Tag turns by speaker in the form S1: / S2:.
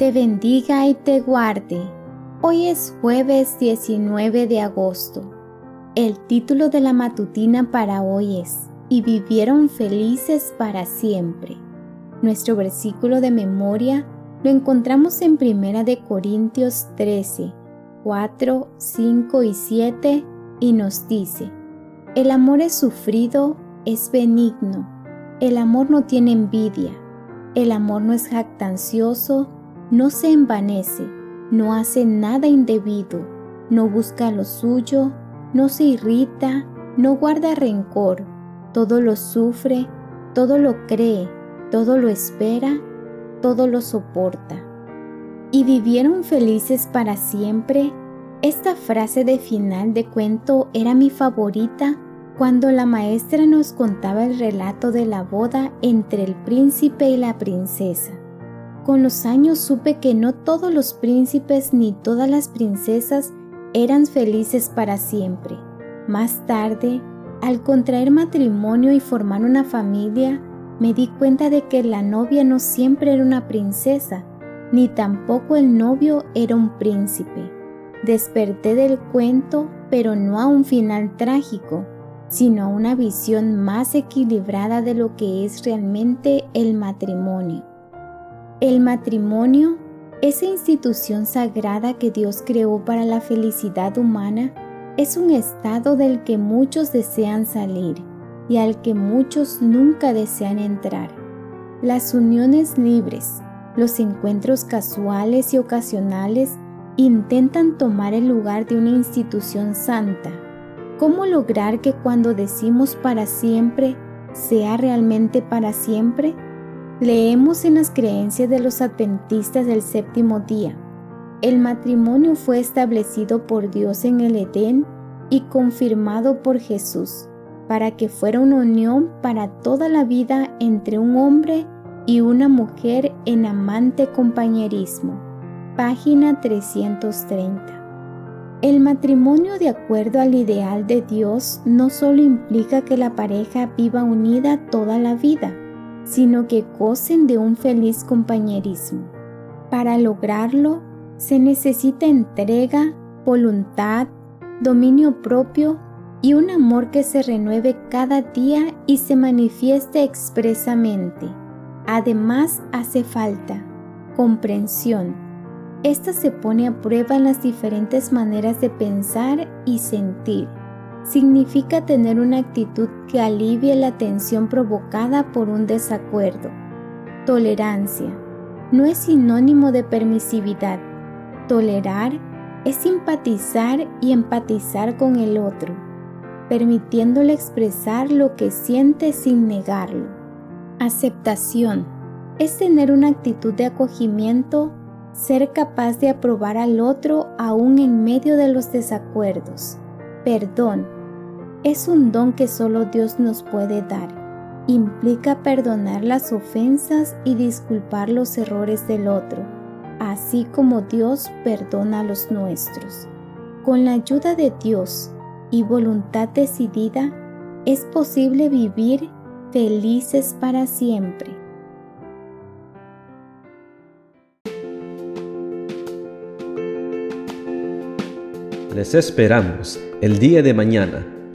S1: te bendiga y te guarde. Hoy es jueves 19 de agosto. El título de la matutina para hoy es Y vivieron felices para siempre. Nuestro versículo de memoria lo encontramos en Primera de Corintios 13, 4, 5 y 7 y nos dice, El amor es sufrido, es benigno, el amor no tiene envidia, el amor no es jactancioso, no se envanece, no hace nada indebido, no busca lo suyo, no se irrita, no guarda rencor, todo lo sufre, todo lo cree, todo lo espera, todo lo soporta. Y vivieron felices para siempre. Esta frase de final de cuento era mi favorita cuando la maestra nos contaba el relato de la boda entre el príncipe y la princesa. Con los años supe que no todos los príncipes ni todas las princesas eran felices para siempre. Más tarde, al contraer matrimonio y formar una familia, me di cuenta de que la novia no siempre era una princesa, ni tampoco el novio era un príncipe. Desperté del cuento, pero no a un final trágico, sino a una visión más equilibrada de lo que es realmente el matrimonio. El matrimonio, esa institución sagrada que Dios creó para la felicidad humana, es un estado del que muchos desean salir y al que muchos nunca desean entrar. Las uniones libres, los encuentros casuales y ocasionales intentan tomar el lugar de una institución santa. ¿Cómo lograr que cuando decimos para siempre sea realmente para siempre? Leemos en las creencias de los adventistas del séptimo día. El matrimonio fue establecido por Dios en el Edén y confirmado por Jesús para que fuera una unión para toda la vida entre un hombre y una mujer en amante compañerismo. Página 330. El matrimonio de acuerdo al ideal de Dios no solo implica que la pareja viva unida toda la vida, sino que gocen de un feliz compañerismo. Para lograrlo, se necesita entrega, voluntad, dominio propio y un amor que se renueve cada día y se manifieste expresamente. Además, hace falta comprensión. Esta se pone a prueba en las diferentes maneras de pensar y sentir significa tener una actitud que alivie la tensión provocada por un desacuerdo. Tolerancia no es sinónimo de permisividad. Tolerar es simpatizar y empatizar con el otro, permitiéndole expresar lo que siente sin negarlo. Aceptación es tener una actitud de acogimiento, ser capaz de aprobar al otro aún en medio de los desacuerdos Perdón es un don que solo Dios nos puede dar. Implica perdonar las ofensas y disculpar los errores del otro, así como Dios perdona los nuestros. Con la ayuda de Dios y voluntad decidida, es posible vivir felices para siempre.
S2: Les esperamos el día de mañana